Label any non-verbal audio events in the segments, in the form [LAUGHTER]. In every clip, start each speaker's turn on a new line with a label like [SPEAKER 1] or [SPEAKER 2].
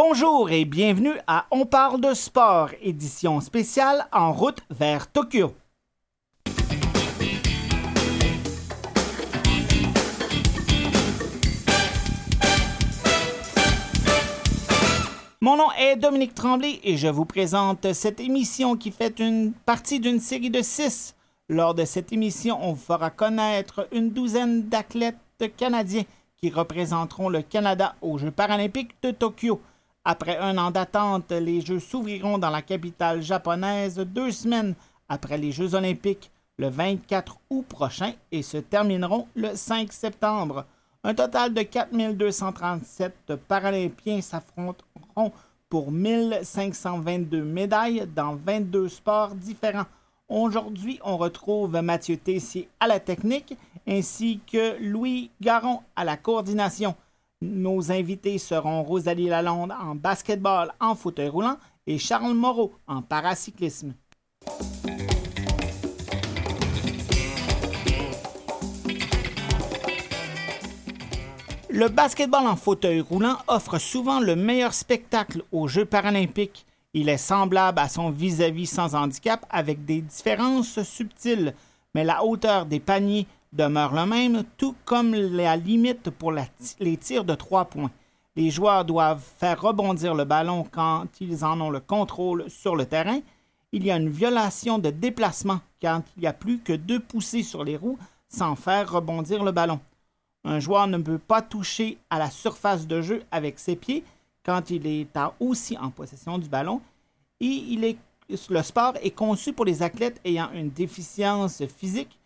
[SPEAKER 1] Bonjour et bienvenue à On parle de sport, édition spéciale en route vers Tokyo. Mon nom est Dominique Tremblay et je vous présente cette émission qui fait une partie d'une série de six. Lors de cette émission, on vous fera connaître une douzaine d'athlètes canadiens qui représenteront le Canada aux Jeux paralympiques de Tokyo. Après un an d'attente, les Jeux s'ouvriront dans la capitale japonaise deux semaines après les Jeux olympiques le 24 août prochain et se termineront le 5 septembre. Un total de 4237 Paralympiens s'affronteront pour 1522 médailles dans 22 sports différents. Aujourd'hui, on retrouve Mathieu Tessier à la technique ainsi que Louis Garon à la coordination. Nos invités seront Rosalie Lalonde en basketball en fauteuil roulant et Charles Moreau en paracyclisme. Le basketball en fauteuil roulant offre souvent le meilleur spectacle aux Jeux paralympiques. Il est semblable à son vis-à-vis sans handicap avec des différences subtiles, mais la hauteur des paniers demeure la même, tout comme la limite pour les tirs de trois points. Les joueurs doivent faire rebondir le ballon quand ils en ont le contrôle sur le terrain. Il y a une violation de déplacement quand il n'y a plus que deux poussées sur les roues sans faire rebondir le ballon. Un joueur ne peut pas toucher à la surface de jeu avec ses pieds quand il est aussi en possession du ballon. Et le sport est conçu pour les athlètes ayant une déficience physique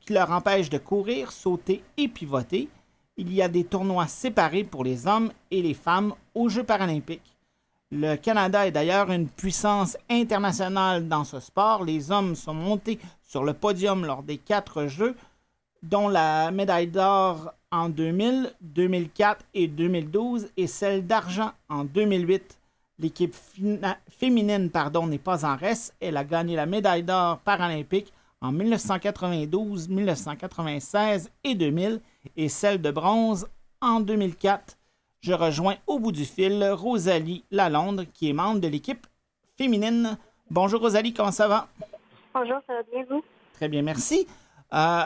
[SPEAKER 1] qui, leur empêche de courir, sauter et pivoter. Il y a des tournois séparés pour les hommes et les femmes aux Jeux paralympiques. Le Canada est d'ailleurs une puissance internationale dans ce sport. Les hommes sont montés sur le podium lors des quatre Jeux dont la médaille d'or en 2000, 2004 et 2012 et celle d'argent en 2008. L'équipe féminine n'est pas en reste. Elle a gagné la médaille d'or paralympique en 1992, 1996 et 2000 et celle de bronze en 2004. Je rejoins au bout du fil Rosalie Lalonde qui est membre de l'équipe féminine. Bonjour Rosalie, comment ça va?
[SPEAKER 2] Bonjour, ça va bien vous?
[SPEAKER 1] Très bien, merci. Euh,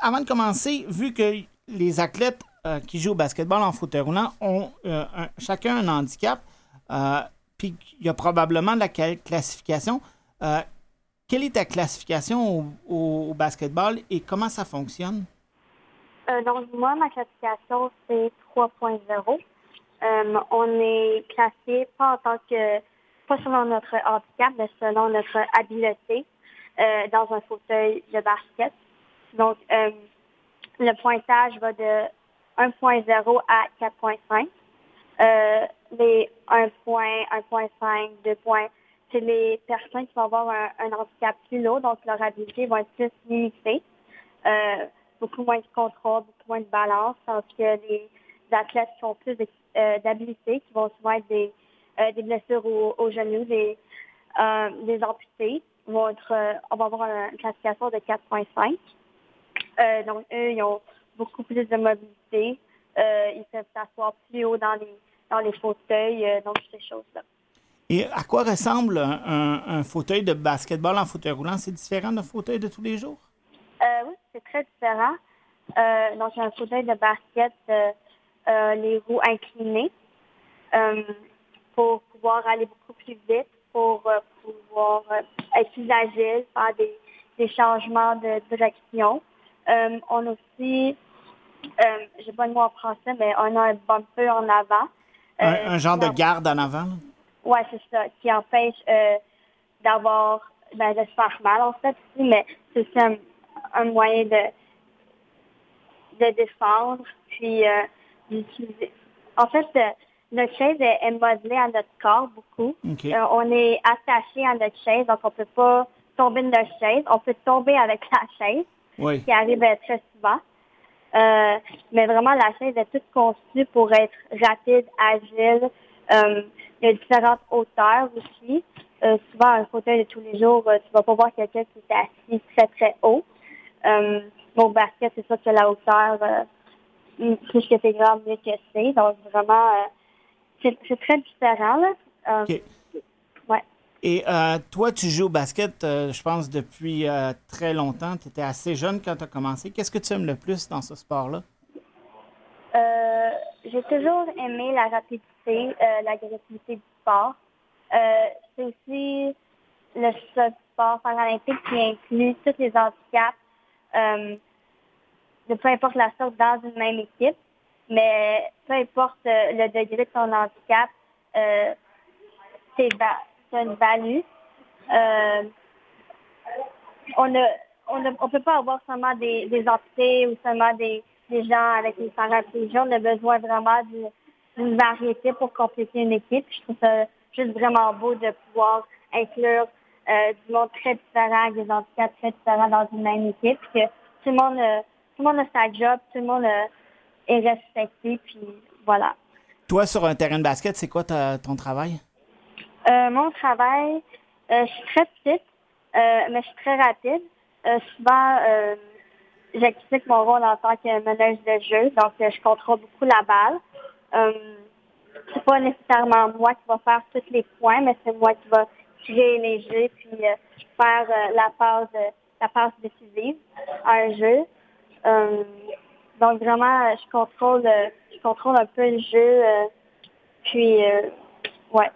[SPEAKER 1] avant de commencer, vu que les athlètes euh, qui jouent au basketball en fauteuil roulant ont euh, chacun un handicap, puis il y a probablement de la classification. Quelle est ta classification au, basketball et comment ça fonctionne?
[SPEAKER 2] donc, moi, ma classification, c'est 3.0. on est classé pas en tant que, pas selon notre handicap, mais selon notre habileté dans un fauteuil de basket. Donc, euh, le pointage va de 1.0 à 4.5. Euh, les 1 point, 1.5, 2 points, c'est les personnes qui vont avoir un, handicap plus lourd, donc leur habilité va être plus limitée. Euh, beaucoup moins de contrôle, beaucoup moins de balance, tandis que les athlètes qui ont plus euh, d'habilité, qui vont souvent être des, euh, des blessures aux, genoux, des, des amputés, vont être, on va avoir une classification de 4.5. Euh, donc, eux, ils ont beaucoup plus de mobilité. Euh, ils peuvent s'asseoir plus haut dans les, dans les fauteuils, euh, donc ces choses-là.
[SPEAKER 1] Et à quoi ressemble un, fauteuil de basketball en fauteuil roulant? C'est différent d'un fauteuil de tous les jours?
[SPEAKER 2] oui, c'est très différent. donc, un fauteuil de basket, les roues inclinées pour pouvoir aller beaucoup plus vite, pour pouvoir être plus agile, faire des, des changements de direction. Euh, on a aussi, euh, j'ai pas le mot en français, mais on a un bumper en avant.
[SPEAKER 1] un, euh, genre de garde en avant?
[SPEAKER 2] Oui, c'est ça, qui empêche d'avoir, ben, de se faire mal en fait, mais c'est un, un, moyen de, de défendre, puis d'utiliser. En fait, notre chaise est, modelée à notre corps beaucoup. on est attaché à notre chaise, donc on peut pas tomber de notre chaise. On peut tomber avec la chaise qui arrive très souvent. Euh, mais vraiment, la chaise est toute conçue pour être rapide, agile. Euh, il y a différentes hauteurs aussi. Euh, souvent, un fauteuil de tous les jours, tu vas pas voir quelqu'un qui est assis très, très haut. mon basket, c'est ça que la hauteur, plus que c'est grand, mieux que c'est. Donc, vraiment, c'est très différent. Là.
[SPEAKER 1] OK.
[SPEAKER 2] Ouais.
[SPEAKER 1] Et toi, tu joues au basket, je pense, depuis très longtemps. Tu étais assez jeune quand tu as commencé. Qu'est-ce que tu aimes le plus dans ce sport-là?
[SPEAKER 2] J'ai toujours aimé la rapidité, l'agressivité du sport. c'est aussi le sport paralympique qui inclut tous les handicaps, euh, de peu importe la sorte dans une même équipe, mais peu importe euh, le degré de ton handicap, euh, c'est une value. Euh, on ne on ne on peut pas avoir seulement des, des entités ou seulement des, des gens avec une paraplégie. On a besoin vraiment d'une variété pour compléter une équipe. Je trouve ça juste vraiment beau de pouvoir inclure euh, du monde très différent, des handicaps très différents dans une même équipe, que tout le monde, euh, tout le monde a sa job, tout le monde euh, est respecté, puis voilà.
[SPEAKER 1] Toi, sur un terrain de basket, c'est quoi ton travail?
[SPEAKER 2] mon travail, je suis très petite, mais je suis très rapide. souvent, j'explique mon rôle en tant que meneuse de jeu, donc je contrôle beaucoup la balle. c'est pas nécessairement moi qui va faire tous les points, mais c'est moi qui va tirer les jeux puis euh, faire euh, la passe la passe décisive à un jeu. Euh, donc vraiment, je contrôle je contrôle un peu le jeu. puis ouais.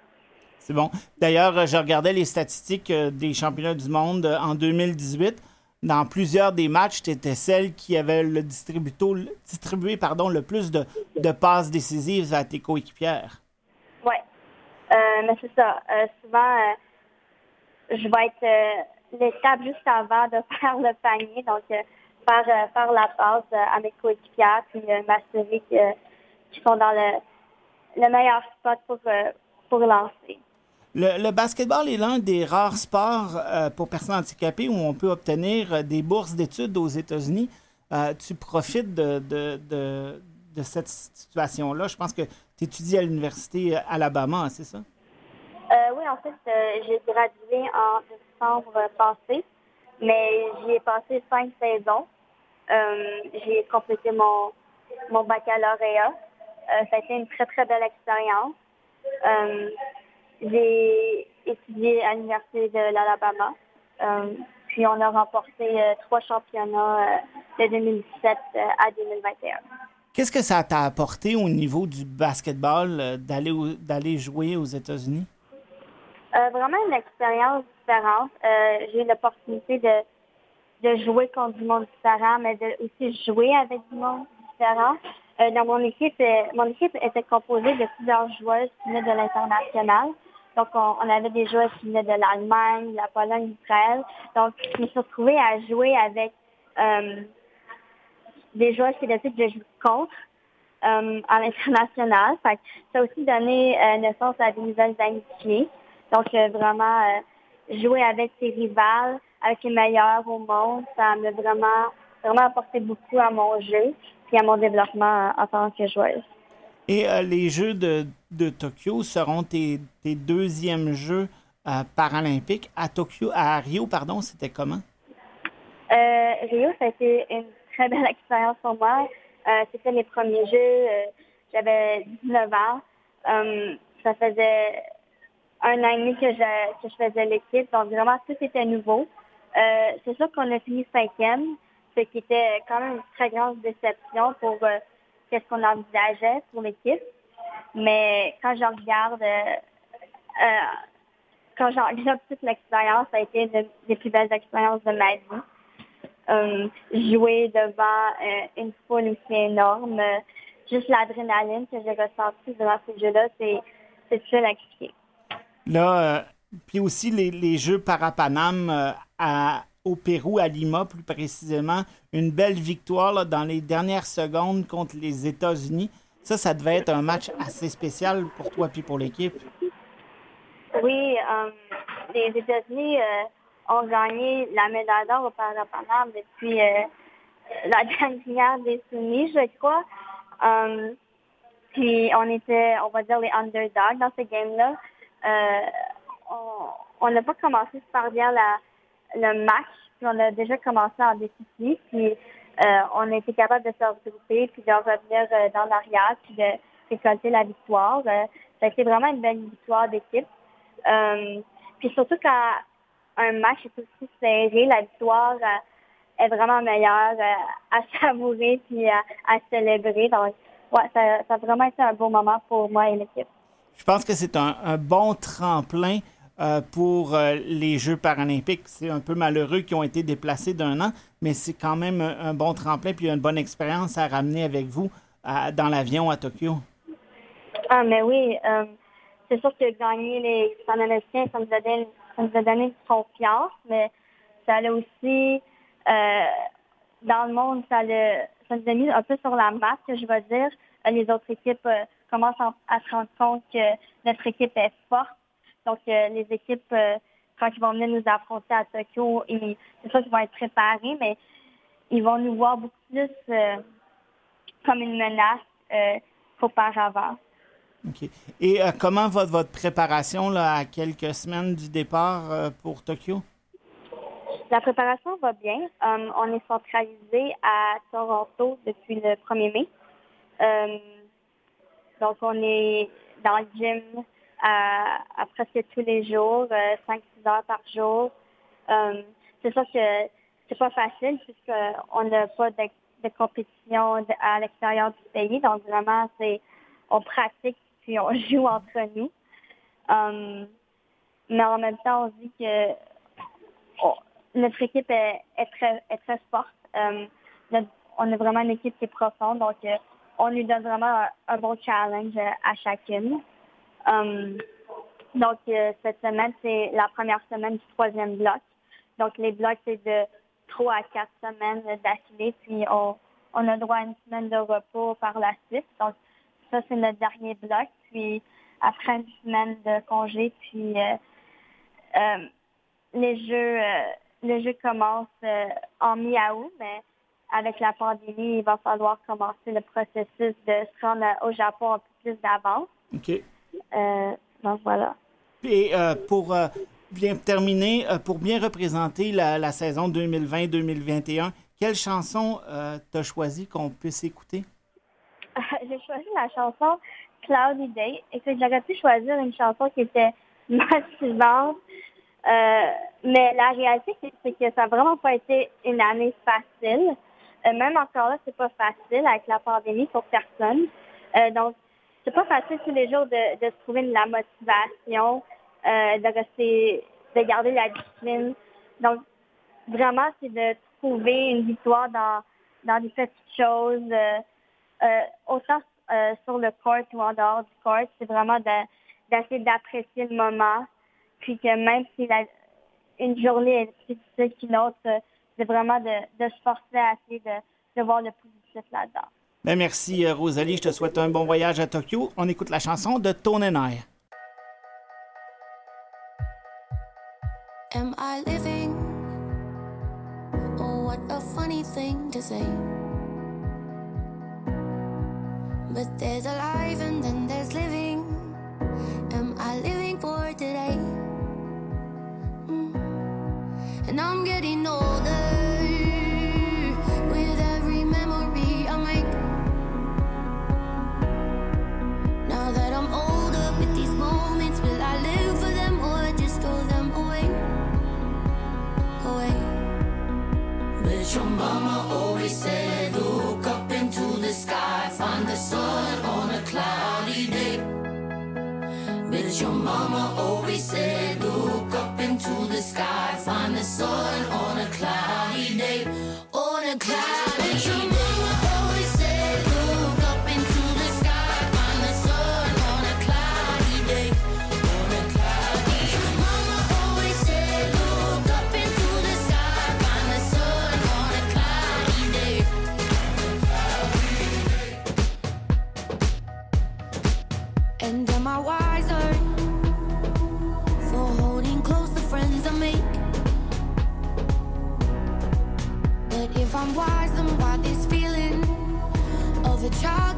[SPEAKER 1] C'est bon. D'ailleurs, je regardais les statistiques des championnats du monde en 2018 dans plusieurs des matchs, tu étais celle qui avait le distribué pardon, le plus de, passes décisives à tes coéquipières.
[SPEAKER 2] Oui. mais c'est ça. souvent, je vais être euh, l'étape juste avant de [LAUGHS] faire le panier, donc euh, faire, euh, faire la passe à mes coéquipiers, puis m'assurer qu'ils sont dans le, le meilleur spot pour, pour lancer.
[SPEAKER 1] Le, basketball est l'un des rares sports pour personnes handicapées où on peut obtenir des bourses d'études aux États-Unis. tu profites de, de, de, cette situation-là. Je pense que tu étudies à l'Université Alabama, c'est ça?
[SPEAKER 2] Euh, oui, en fait, euh, j'ai gradué en décembre passé, mais j'y ai passé cinq saisons. Euh, j'ai complété mon baccalauréat. ça a été une très, très belle expérience. J'ai étudié à l'Université de l'Alabama. puis on a remporté trois championnats de 2017 à 2021.
[SPEAKER 1] Qu'est-ce que ça t'a apporté au niveau du basketball d'aller d'aller jouer aux États-Unis?
[SPEAKER 2] Euh, vraiment une expérience différente. Euh, j'ai eu l'opportunité de, de jouer contre du monde différent, mais de aussi jouer avec du monde différent. Euh, dans mon équipe, mon équipe était composée de plusieurs joueuses qui venaient de l'international. Donc, on, avait des joueuses qui venaient de l'Allemagne, de la Pologne, d'Israël. Donc, je me suis retrouvée à jouer avec des joueuses qui étaient que je joue contre euh, à l'international. Ça a aussi donné naissance à des nouvelles amitiés. Donc, euh, vraiment, euh, jouer avec ses rivales, avec les meilleurs au monde, ça m'a vraiment, vraiment apporté beaucoup à mon jeu et à mon développement en tant que joueuse.
[SPEAKER 1] Et euh, les Jeux de, de, Tokyo seront tes, tes deuxièmes Jeux paralympiques. À Tokyo, à Rio, pardon, c'était comment?
[SPEAKER 2] Rio, ça a été une très belle [LAUGHS] expérience pour moi. c'était mes premiers Jeux. J'avais 19 ans. ça faisait un an et demi que je, que je faisais l'équipe. Donc, vraiment, tout était nouveau. Euh, c'est sûr qu'on a fini cinquième, ce qui était quand même une très grande déception pour euh, ce qu'on envisageait pour l'équipe. Mais quand je regarde, euh, euh quand je regarde toute l'expérience, ça a été une des plus belles expériences de ma vie. Euh, jouer devant une foule aussi énorme, juste l'adrénaline que j'ai ressentie devant ce jeu-là, c'est difficile à expliquer.
[SPEAKER 1] Là, puis aussi les, Jeux Parapanam à, au Pérou, à Lima plus précisément, une belle victoire dans les dernières secondes contre les États-Unis. Ça, ça devait être un match assez spécial pour toi puis pour l'équipe.
[SPEAKER 2] Oui, euh, les États-Unis ont gagné la médaille d'or au Parapanam depuis la [LAUGHS] dernière décennie, je crois. puis on était, on va dire, les underdogs dans ce game-là. Euh, on n'a pas commencé super bien la, le match, puis on a déjà commencé en déficit, puis euh, on a été capable de se regrouper, puis de revenir euh, dans l'arrière, puis de récolter la victoire. ça a été vraiment une belle victoire d'équipe. Euh, puis surtout quand un match est aussi serré, la victoire est vraiment meilleure à [LAUGHS] savourer puis à, célébrer. Donc, ouais, ça, ça, a vraiment été un beau moment pour moi et l'équipe.
[SPEAKER 3] Je pense que c'est un, bon tremplin pour les Jeux paralympiques. C'est un peu malheureux qu'ils ont été déplacés d'un an, mais c'est quand même un, bon tremplin puis une bonne expérience à ramener avec vous dans l'avion à Tokyo.
[SPEAKER 2] Ah, mais oui. Euh, c'est sûr que gagner les Panaméricains, ça nous a donné, ça nous a donné confiance, mais ça allait aussi, euh, dans le monde, ça, nous a mis un peu sur la map, que je veux dire. Les autres équipes euh, commencent à se rendre compte que notre équipe est forte. Donc, les équipes, quand ils vont venir nous affronter à Tokyo, c'est sûr qu'ils vont être préparés, mais ils vont nous voir beaucoup plus comme une menace qu'auparavant.
[SPEAKER 3] Et euh, comment va votre préparation là, à quelques semaines du départ euh, pour Tokyo?
[SPEAKER 2] La préparation va bien. Euh, on est centralisé à Toronto depuis le 1er mai. donc, on est dans le gym à, presque tous les jours, 5-6 heures par jour. c'est sûr que c'est pas facile puisqu'on n'a pas de, de compétition à l'extérieur du pays. Donc, vraiment, c'est on pratique on [LAUGHS] joue entre nous. Mais en même temps, on dit que notre équipe est, très, très forte. On est vraiment une équipe qui est profonde, donc euh, on lui donne vraiment un, bon challenge à chacune. Um, donc, euh, cette semaine, c'est la première semaine du troisième bloc. Donc, les blocs, c'est de trois à quatre semaines d'affilée, puis on, a droit à une semaine de repos par la suite. Donc, ça, c'est notre dernier bloc. Puis après une semaine de congé, puis euh, euh, les jeux euh, commencent en mi-août, mais avec la pandémie, il va falloir commencer le processus de se rendre au Japon un peu plus d'avance. Donc voilà.
[SPEAKER 3] Et pour bien terminer, pour bien représenter la, la saison 2020-2021, quelle chanson t'as choisi qu'on puisse écouter? [LAUGHS]
[SPEAKER 2] J'ai choisi la chanson Cloudy Day et que j'aurais pu choisir une chanson qui était [LAUGHS] motivante. Euh, mais la réalité, c'est que ça n'a vraiment pas été une année facile. Euh, même encore là, c'est pas facile avec la pandémie pour personne. Euh, donc, c'est pas facile tous les jours de, de trouver de la motivation, euh, de rester, de garder la discipline. Donc, vraiment, c'est de trouver une victoire dans, dans des petites choses. Euh, autant euh, sur le court ou en dehors du court, c'est vraiment d'essayer d'apprécier le moment. Puis que même si la, une journée est plus difficile qu'une autre, euh, c'est vraiment de, de, se forcer à essayer de, de voir le positif là-dedans.
[SPEAKER 3] Ben merci Rosalie, je te souhaite un bon voyage à Tokyo. On écoute la chanson de Tone and I. Am I living? Oh, what a funny thing to say. But there's alive and But your mama always said, look up into the sky, find the sun on a cloudy day,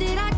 [SPEAKER 3] did
[SPEAKER 1] I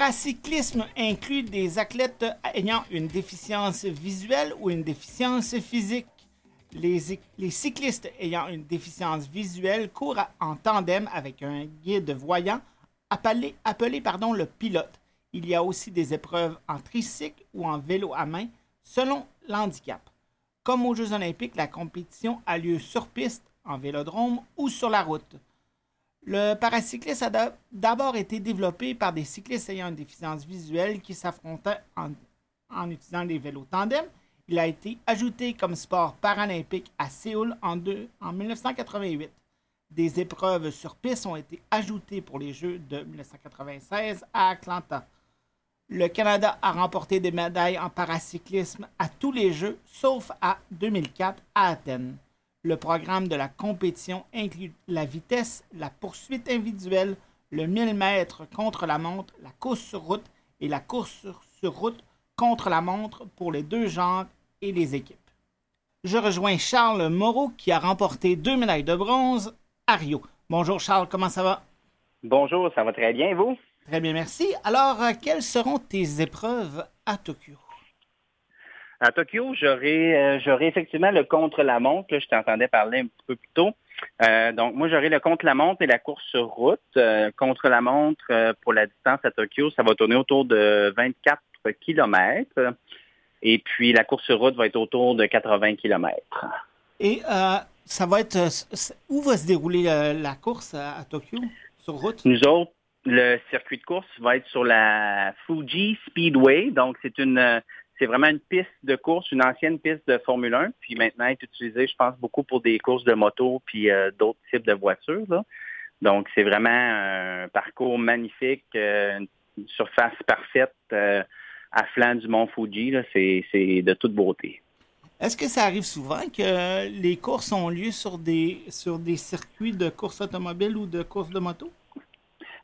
[SPEAKER 1] paracyclisme inclut des athlètes ayant une déficience visuelle ou une déficience physique. Les, cyclistes ayant une déficience visuelle courent en tandem avec un guide voyant appelé, le pilote. Il y a aussi des épreuves en tricycle ou en vélo à main selon l'handicap. Comme aux Jeux olympiques, la compétition a lieu sur piste, en vélodrome ou sur la route. Le paracyclisme a d'abord été développé par des cyclistes ayant une déficience visuelle qui s'affrontaient en, utilisant des vélos tandem. Il a été ajouté comme sport paralympique à Séoul en, en 1988. Des épreuves sur piste ont été ajoutées pour les Jeux de 1996 à Atlanta. Le Canada a remporté des médailles en paracyclisme à tous les Jeux, sauf à 2004 à Athènes. Le programme de la compétition inclut la vitesse, la poursuite individuelle, le 1000 mètres contre la montre, la course sur route et la course sur route contre la montre pour les deux genres et les équipes. Je rejoins Charles Moreau qui a remporté deux médailles de bronze à Rio. Bonjour Charles, comment ça va?
[SPEAKER 4] Bonjour, ça va très bien, vous?
[SPEAKER 1] Très bien, merci. Alors, euh, quelles seront tes épreuves à Tokyo?
[SPEAKER 4] À Tokyo, j'aurai euh, j'aurai effectivement le contre-la-montre. Je t'entendais parler un peu plus tôt. Euh, donc, moi, j'aurai le contre-la-montre et la course sur route. contre-la-montre, pour la distance à Tokyo, ça va tourner autour de 24 km. Et puis, la course sur route va être autour de 80 km.
[SPEAKER 1] Et ça va être... Où va se dérouler la course à Tokyo, sur route?
[SPEAKER 4] Nous autres, le circuit de course va être sur la Fuji Speedway. Donc, c'est une c'est vraiment une piste de course, une ancienne piste de Formule 1, puis maintenant est utilisée, je pense, beaucoup pour des courses de moto puis euh, d'autres types de voitures. Donc, c'est vraiment un parcours magnifique, euh, une surface parfaite euh, à flanc du mont Fuji. C'est de toute beauté.
[SPEAKER 1] Est-ce que ça arrive souvent que les courses ont lieu sur des, sur des circuits de course automobile ou de course de moto?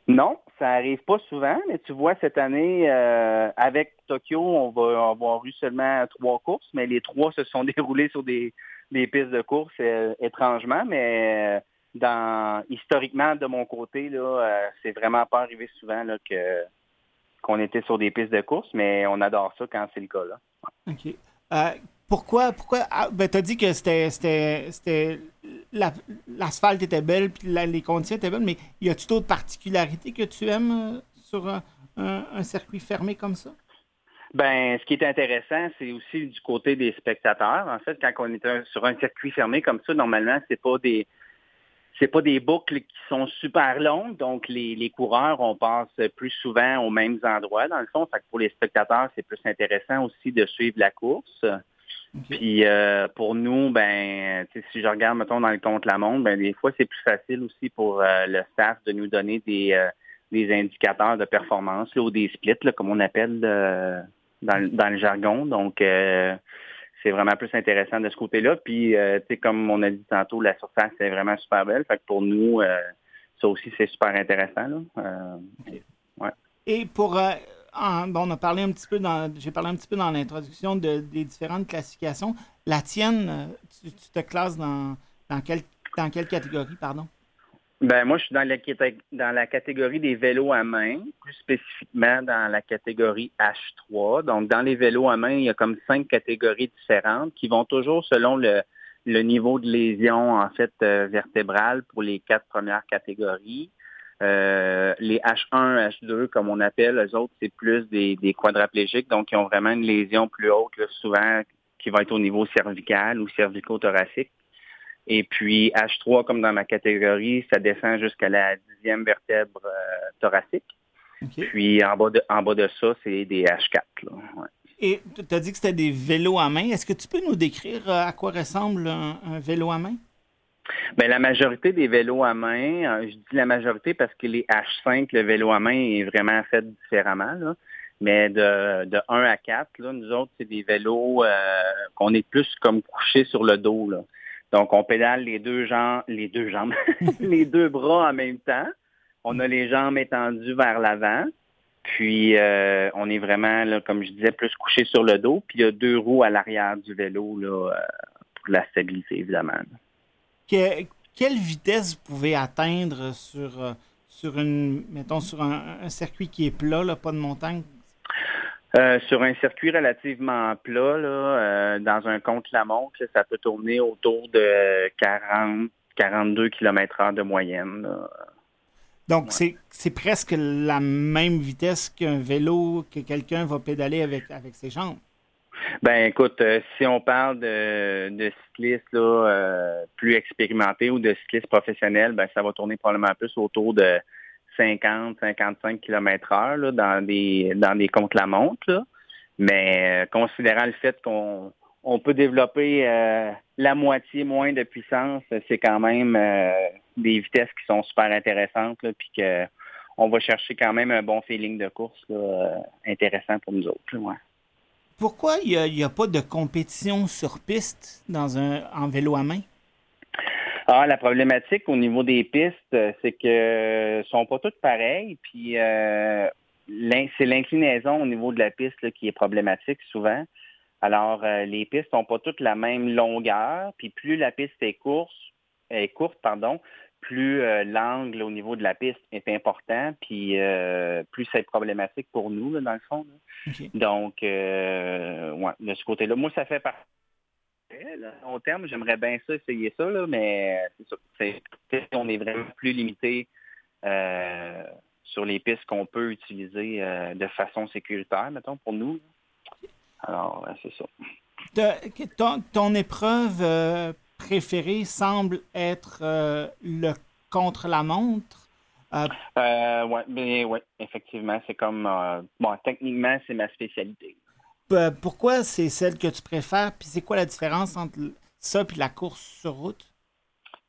[SPEAKER 4] Non, ça arrive pas souvent, mais tu vois, cette année, euh, avec Tokyo, on va avoir eu seulement trois courses, mais les trois se sont [LAUGHS] déroulées sur des, pistes de course euh, étrangement, mais euh, historiquement, de mon côté, là, c'est vraiment pas arrivé souvent que qu'on était sur des pistes de course, mais on adore ça quand c'est le cas. Là.
[SPEAKER 1] Pourquoi, pourquoi, ah, ben, t'as dit que c'était, c'était, l'asphalte était belle, puis les conditions étaient belles, mais y a-t-il d'autres particularités que tu aimes euh, sur un, circuit fermé comme ça?
[SPEAKER 4] Ben, ce qui est intéressant, c'est aussi du côté des spectateurs. En fait, quand on est sur un circuit fermé comme ça, normalement, c'est pas des, c'est pas des boucles qui sont super longues, donc les, les, coureurs, on passe plus souvent aux mêmes endroits, dans le fond. Fait que pour les spectateurs, c'est plus intéressant aussi de suivre la course. Puis euh, pour nous, ben, si je regarde, mettons, dans le compte la montre, ben, des fois, c'est plus facile aussi pour euh, le staff de nous donner des, euh, des indicateurs de performance ou des splits, comme on appelle dans, dans, le jargon. Donc, c'est vraiment plus intéressant de ce côté-là. Puis, comme on a dit tantôt, la surface est vraiment super belle. Fait que pour nous, ça aussi, c'est super intéressant. Là.
[SPEAKER 1] Ouais. Et pour on a parlé un petit peu dans, j'ai parlé un petit peu dans l'introduction des différentes classifications. La tienne, euh, tu, te classes dans, dans, quelle, dans quelle catégorie, pardon?
[SPEAKER 4] Ben moi, je suis dans la, dans la catégorie des vélos à main, plus spécifiquement dans la catégorie H3. Donc, dans les vélos à main, il y a comme cinq catégories différentes qui vont toujours selon le, le niveau de lésion, en fait, euh, vertébrale pour les quatre premières catégories. Euh, les H1, H2, comme on appelle, eux autres, c'est plus des, des, quadraplégiques, donc ils ont vraiment une lésion plus haute, souvent qui va être au niveau cervical ou cervico-thoracique. Et puis H3, comme dans ma catégorie, ça descend jusqu'à la dixième vertèbre euh, thoracique. Puis en bas de, en bas de ça, c'est des H4.
[SPEAKER 1] Et tu as dit que c'était des vélos à main. Est-ce que tu peux nous décrire euh, à quoi ressemble un vélo à main?
[SPEAKER 4] Bien, la majorité des vélos à main, euh, je dis la majorité parce que les H5, le vélo à main est vraiment fait différemment. Mais de, de 1 à 4, là, nous autres, c'est des vélos euh, qu'on est plus comme couchés sur le dos. Donc, on pédale les deux jambes, les deux jambes, [LAUGHS] les deux bras en même temps. On a les jambes étendues vers l'avant. Puis, euh, on est vraiment, comme je disais, plus couché sur le dos. Puis, il y a deux roues à l'arrière du vélo pour la stabilité, évidemment
[SPEAKER 1] quelle vitesse vous pouvez atteindre sur, euh, sur une, mettons, sur un, circuit qui est plat, là, pas de montagne?
[SPEAKER 4] Euh, sur un circuit relativement plat, là, dans un contre-la-montre, ça peut tourner autour de 40, 42 km h de moyenne.
[SPEAKER 1] Donc, c'est presque la même vitesse qu'un vélo que quelqu'un va pédaler avec, avec ses jambes.
[SPEAKER 4] Ben écoute, euh, si on parle de, de cyclistes euh, plus expérimentés ou de cyclistes professionnels, ben ça va tourner probablement plus autour de 50-55 km heure dans des dans des contre-la-montre. Mais euh, considérant le fait qu'on on peut développer la moitié moins de puissance, c'est quand même des vitesses qui sont super intéressantes, puis que on va chercher quand même un bon feeling de course intéressant pour nous autres.
[SPEAKER 1] Pourquoi il n'y a, pas de compétition sur piste dans un, en vélo à main?
[SPEAKER 4] Ah, la problématique au niveau des pistes, c'est que sont pas toutes pareilles. Puis euh, c'est l'inclinaison au niveau de la piste qui est problématique souvent. Alors, euh, les pistes n'ont pas toutes la même longueur. Puis plus la piste est courte, est courte, pardon, plus euh, l'angle au niveau de la piste est important, puis euh, plus c'est problématique pour nous, dans le fond. Donc, euh, ouais, de ce côté-là, moi, ça fait partie. Au long terme, j'aimerais bien ça, essayer ça, là, mais c'est on est vraiment plus limité sur les pistes qu'on peut utiliser de façon sécuritaire, mettons, pour nous. Alors, c'est ça.
[SPEAKER 1] Ton, ton épreuve préféré semble être euh, le contre-la-montre.
[SPEAKER 4] Euh, euh, oui, ben, ouais, effectivement, c'est comme bon, techniquement, c'est ma spécialité.
[SPEAKER 1] pourquoi c'est celle que tu préfères? Puis c'est quoi la différence entre ça et la course sur route?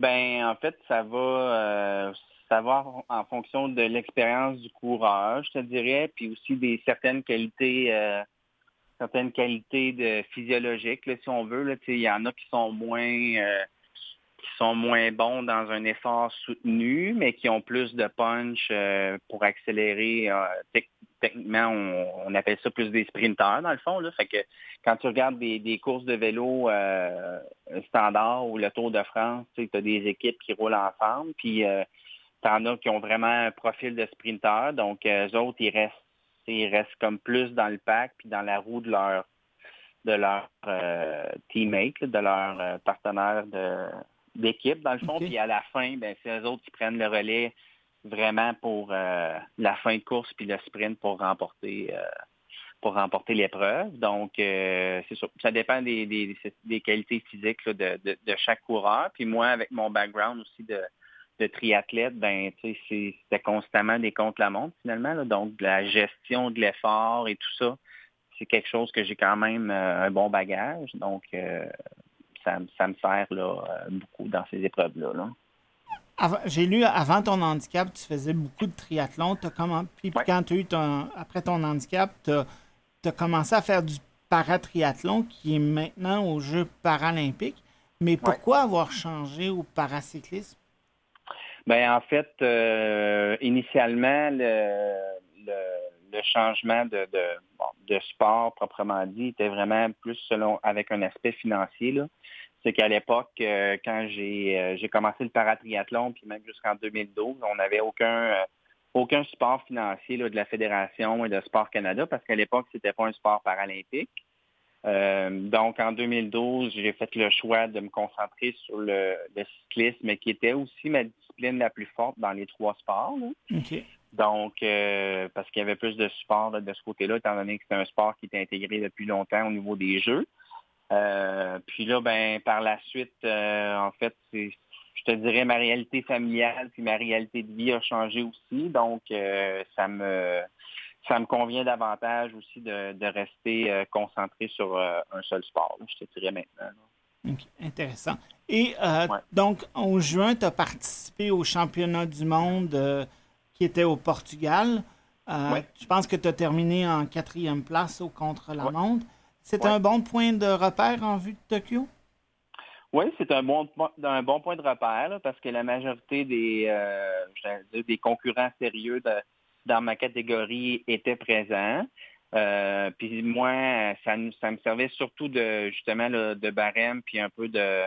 [SPEAKER 4] Ben, en fait, ça va savoir en fonction de l'expérience du coureur, je te dirais, puis aussi des certaines qualités certaines qualités de physiologiques, si on veut. Il y en a qui sont moins euh, qui sont moins bons dans un effort soutenu, mais qui ont plus de punch euh, pour accélérer. Euh, techniquement, on, appelle ça plus des sprinteurs, dans le fond. Là. Fait que quand tu regardes des, courses de vélo standard ou le Tour de France, tu as des équipes qui roulent ensemble, puis tu en as qui ont vraiment un profil de sprinter. Donc, eux autres, ils restent ils restent comme plus dans le pack puis dans la roue de leur de leur euh, teammate, de leur euh, partenaire d'équipe, dans le fond. Puis à la fin, ben, c'est eux autres qui prennent le relais vraiment pour euh, la fin de course puis le sprint pour remporter pour remporter l'épreuve. Donc, c'est. Ça dépend des, des, qualités physiques de, de, de, chaque coureur. Puis moi, avec mon background aussi de, de triathlète, ben, c'était constamment des comptes la montre finalement. Donc, la gestion de l'effort et tout ça, c'est quelque chose que j'ai quand même euh, un bon bagage. Donc, euh, ça, me sert là, euh, beaucoup dans ces épreuves-là.
[SPEAKER 1] J'ai lu avant ton handicap, tu faisais beaucoup de triathlon. comment, puis quand tu as eu ton, après ton handicap, tu as, commencé à faire du paratriathlon qui est maintenant aux Jeux paralympiques. Mais pourquoi avoir changé au paracyclisme?
[SPEAKER 4] Ben en fait, euh, initialement, le, le, changement de, de, sport proprement dit était vraiment plus selon avec un aspect financier. C'est qu'à l'époque, euh, quand euh, j'ai commencé le paratriathlon, puis même jusqu'en 2012, on n'avait aucun aucun support financier de la Fédération et de Sport Canada parce qu'à l'époque, c'était pas un sport paralympique. Donc, en 2012, j'ai fait le choix de me concentrer sur le, le cyclisme, qui était aussi ma la plus forte dans les trois sports. Donc, euh, parce qu'il y avait plus de support de ce côté-là, étant donné que c'est un sport qui était intégré depuis longtemps au niveau des jeux. Euh, puis là, ben, par la suite, euh, en fait, je te dirais ma réalité familiale puis ma réalité de vie a changé aussi. Donc, ça me ça me convient davantage aussi de, rester concentré sur un seul sport, je te dirais maintenant.
[SPEAKER 1] Intéressant. Et euh, donc, en juin, tu as participé au championnat du monde euh, qui était au Portugal. Euh, je pense que tu as terminé en quatrième place au contre-la-montre. C'est un bon point de repère en vue de Tokyo?
[SPEAKER 4] Oui, c'est un bon, un bon point de repère parce que la majorité des, des concurrents sérieux dans ma catégorie étaient présents. Euh, puis moi, ça, ça, me servait surtout de justement de barème puis un peu de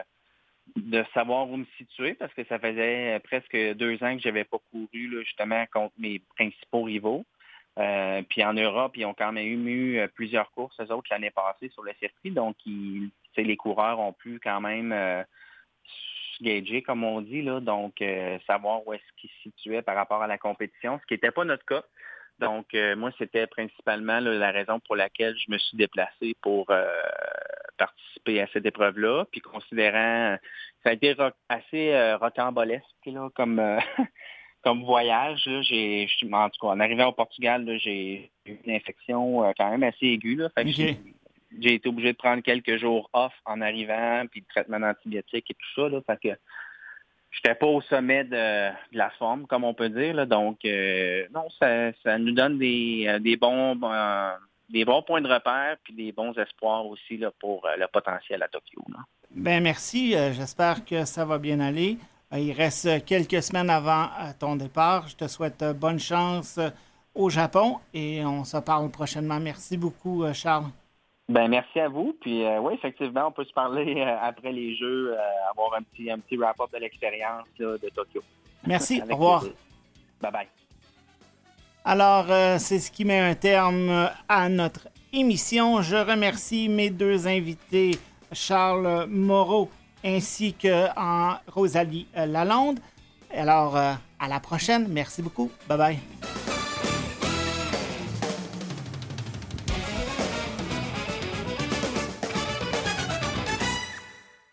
[SPEAKER 4] de savoir où me situer parce que ça faisait presque deux ans que je n'avais pas couru justement contre mes principaux rivaux. Euh, puis en Europe, ils ont quand même eu, euh, plusieurs courses, eux autres, l'année passée sur le circuit. Donc, les coureurs ont pu quand même euh, gager, comme on dit, là, donc savoir où est-ce qu'ils se situaient par rapport à la compétition, ce qui n'était pas notre cas. Donc, moi, c'était principalement la raison pour laquelle je me suis déplacé pour participer à cette épreuve-là. Puis considérant, ça a été assez rocambolesque là, comme, [LAUGHS] comme voyage, j'ai, en tout cas, en arrivant au Portugal, j'ai eu une infection euh, quand même assez aiguë. Là, j'ai, été obligé de prendre quelques jours off en arrivant, puis de traitement d'antibiotiques et tout ça. Là, parce que j'étais pas au sommet de, la forme, comme on peut dire. Donc, euh, non, ça, ça, nous donne des, euh, bons des bons points de repère puis des bons espoirs aussi là, pour le potentiel à Tokyo. Là.
[SPEAKER 1] Ben merci. J'espère que ça va bien aller. Euh, il reste quelques semaines avant euh, ton départ. Je te souhaite euh, bonne chance au Japon et on se parle prochainement. Merci beaucoup, Charles.
[SPEAKER 4] Ben merci à vous. Puis oui, effectivement, on peut se parler après les Jeux, avoir un petit, un petit wrap-up de l'expérience de Tokyo.
[SPEAKER 1] Merci. au revoir.
[SPEAKER 4] Bye bye.
[SPEAKER 1] Alors, c'est ce qui met un terme à notre émission. Je remercie mes deux invités, Charles Moreau ainsi que en Rosalie euh, Lalonde. Alors, euh, à la prochaine. Merci beaucoup. Bye bye.